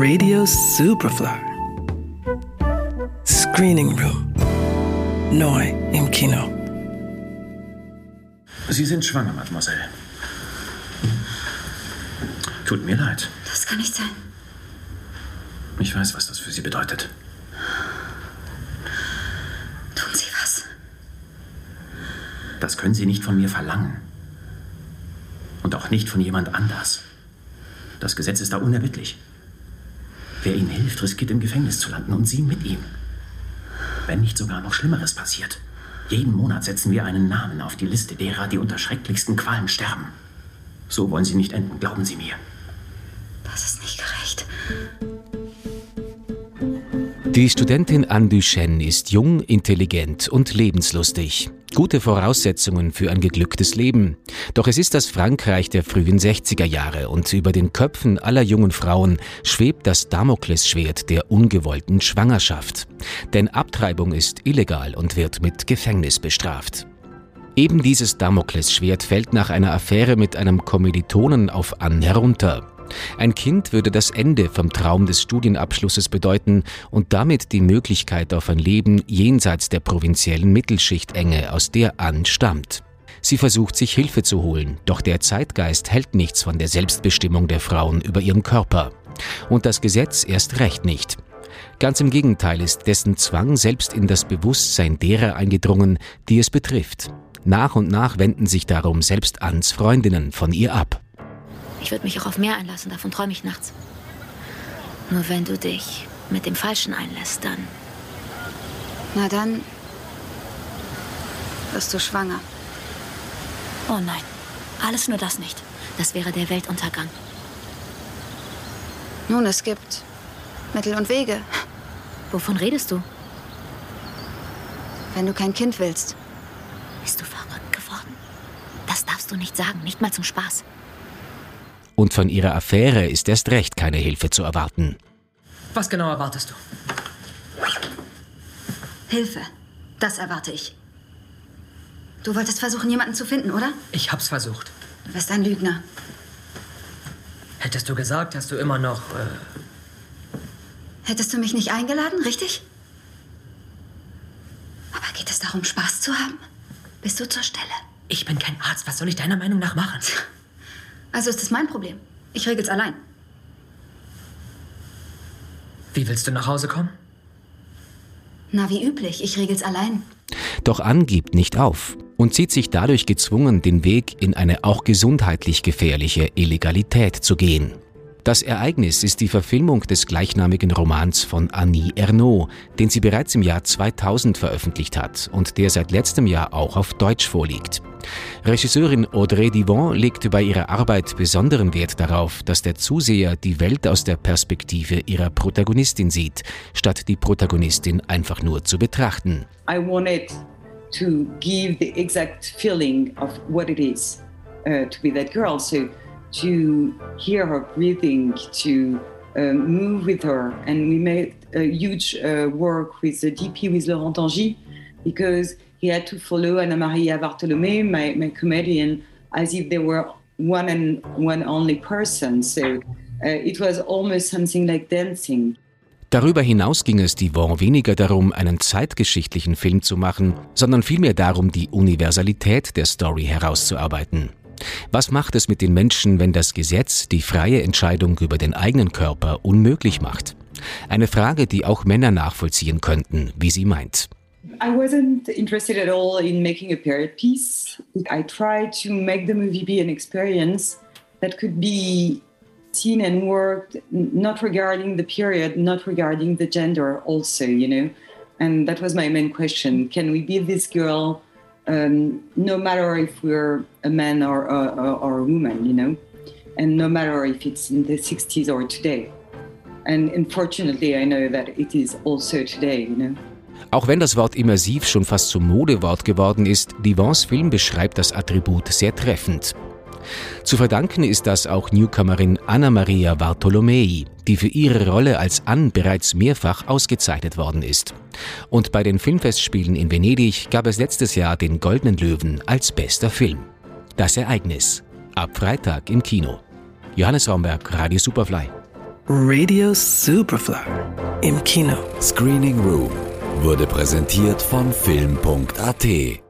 Radio Superfly. Screening Room. Neu im Kino. Sie sind schwanger, Mademoiselle. Tut mir leid. Das kann nicht sein. Ich weiß, was das für Sie bedeutet. Tun Sie was. Das können Sie nicht von mir verlangen. Und auch nicht von jemand anders. Das Gesetz ist da unerbittlich. Wer Ihnen hilft, riskiert im Gefängnis zu landen und Sie mit ihm. Wenn nicht sogar noch Schlimmeres passiert. Jeden Monat setzen wir einen Namen auf die Liste derer, die unter schrecklichsten Qualen sterben. So wollen Sie nicht enden, glauben Sie mir. Das ist nicht gerecht. Die Studentin Anne Duchesne ist jung, intelligent und lebenslustig. Gute Voraussetzungen für ein geglücktes Leben. Doch es ist das Frankreich der frühen 60er Jahre und über den Köpfen aller jungen Frauen schwebt das Damoklesschwert der ungewollten Schwangerschaft. Denn Abtreibung ist illegal und wird mit Gefängnis bestraft. Eben dieses Damoklesschwert fällt nach einer Affäre mit einem Kommilitonen auf Anne herunter. Ein Kind würde das Ende vom Traum des Studienabschlusses bedeuten und damit die Möglichkeit auf ein Leben jenseits der provinziellen Mittelschichtenge, aus der Anne stammt. Sie versucht sich Hilfe zu holen, doch der Zeitgeist hält nichts von der Selbstbestimmung der Frauen über ihren Körper. Und das Gesetz erst recht nicht. Ganz im Gegenteil ist dessen Zwang selbst in das Bewusstsein derer eingedrungen, die es betrifft. Nach und nach wenden sich darum selbst Anns Freundinnen von ihr ab. Ich würde mich auch auf mehr einlassen, davon träume ich nachts. Nur wenn du dich mit dem Falschen einlässt, dann. Na dann wirst du schwanger. Oh nein, alles nur das nicht. Das wäre der Weltuntergang. Nun, es gibt Mittel und Wege. Wovon redest du? Wenn du kein Kind willst. Bist du verrückt geworden? Das darfst du nicht sagen, nicht mal zum Spaß. Und von ihrer Affäre ist erst recht keine Hilfe zu erwarten. Was genau erwartest du? Hilfe. Das erwarte ich. Du wolltest versuchen, jemanden zu finden, oder? Ich hab's versucht. Du bist ein Lügner. Hättest du gesagt, hast du immer noch. Äh, Hättest du mich nicht eingeladen, richtig? Aber geht es darum, Spaß zu haben? Bist du zur Stelle? ich bin kein Arzt. Was soll ich deiner Meinung nach machen? Also ist das mein Problem. Ich regel's allein. Wie willst du nach Hause kommen? Na, wie üblich. Ich regel's allein. Doch Ann gibt nicht auf und sieht sich dadurch gezwungen, den Weg in eine auch gesundheitlich gefährliche Illegalität zu gehen. Das Ereignis ist die Verfilmung des gleichnamigen Romans von Annie Ernaux, den sie bereits im Jahr 2000 veröffentlicht hat und der seit letztem Jahr auch auf Deutsch vorliegt. Regisseurin Audrey Divan legte bei ihrer Arbeit besonderen Wert darauf, dass der Zuseher die Welt aus der Perspektive ihrer Protagonistin sieht, statt die Protagonistin einfach nur zu betrachten. I wanted to give the exact feeling of what it is uh, to be that girl. So to hear her breathing, to uh, move with her, and we made a huge uh, work with the DP with Laurent Tangy because he had to follow Anna Maria Bartolome, my, my comedian, as if they were one and one only person. So uh, it was almost something like dancing. Darüber hinaus ging es Divon weniger darum, einen zeitgeschichtlichen Film zu machen, sondern vielmehr darum, die Universalität der Story herauszuarbeiten. Was macht es mit den Menschen, wenn das Gesetz die freie Entscheidung über den eigenen Körper unmöglich macht? Eine Frage, die auch Männer nachvollziehen könnten, wie sie meint. I wasn't interested at all in making a period piece. I tried to make the movie be an experience that could be seen and worked not regarding the period, not regarding the gender, also, you know. And that was my main question. Can we be this girl um, no matter if we're a man or, or, or a woman, you know? And no matter if it's in the 60s or today. And unfortunately, I know that it is also today, you know. Auch wenn das Wort immersiv schon fast zum Modewort geworden ist, Divans Film beschreibt das Attribut sehr treffend. Zu verdanken ist das auch Newcomerin Anna Maria Bartolomei, die für ihre Rolle als Anne bereits mehrfach ausgezeichnet worden ist. Und bei den Filmfestspielen in Venedig gab es letztes Jahr den Goldenen Löwen als bester Film. Das Ereignis. Ab Freitag im Kino. Johannes Raumberg, Radio Superfly. Radio Superfly im Kino. Screening Room wurde präsentiert von Film.at.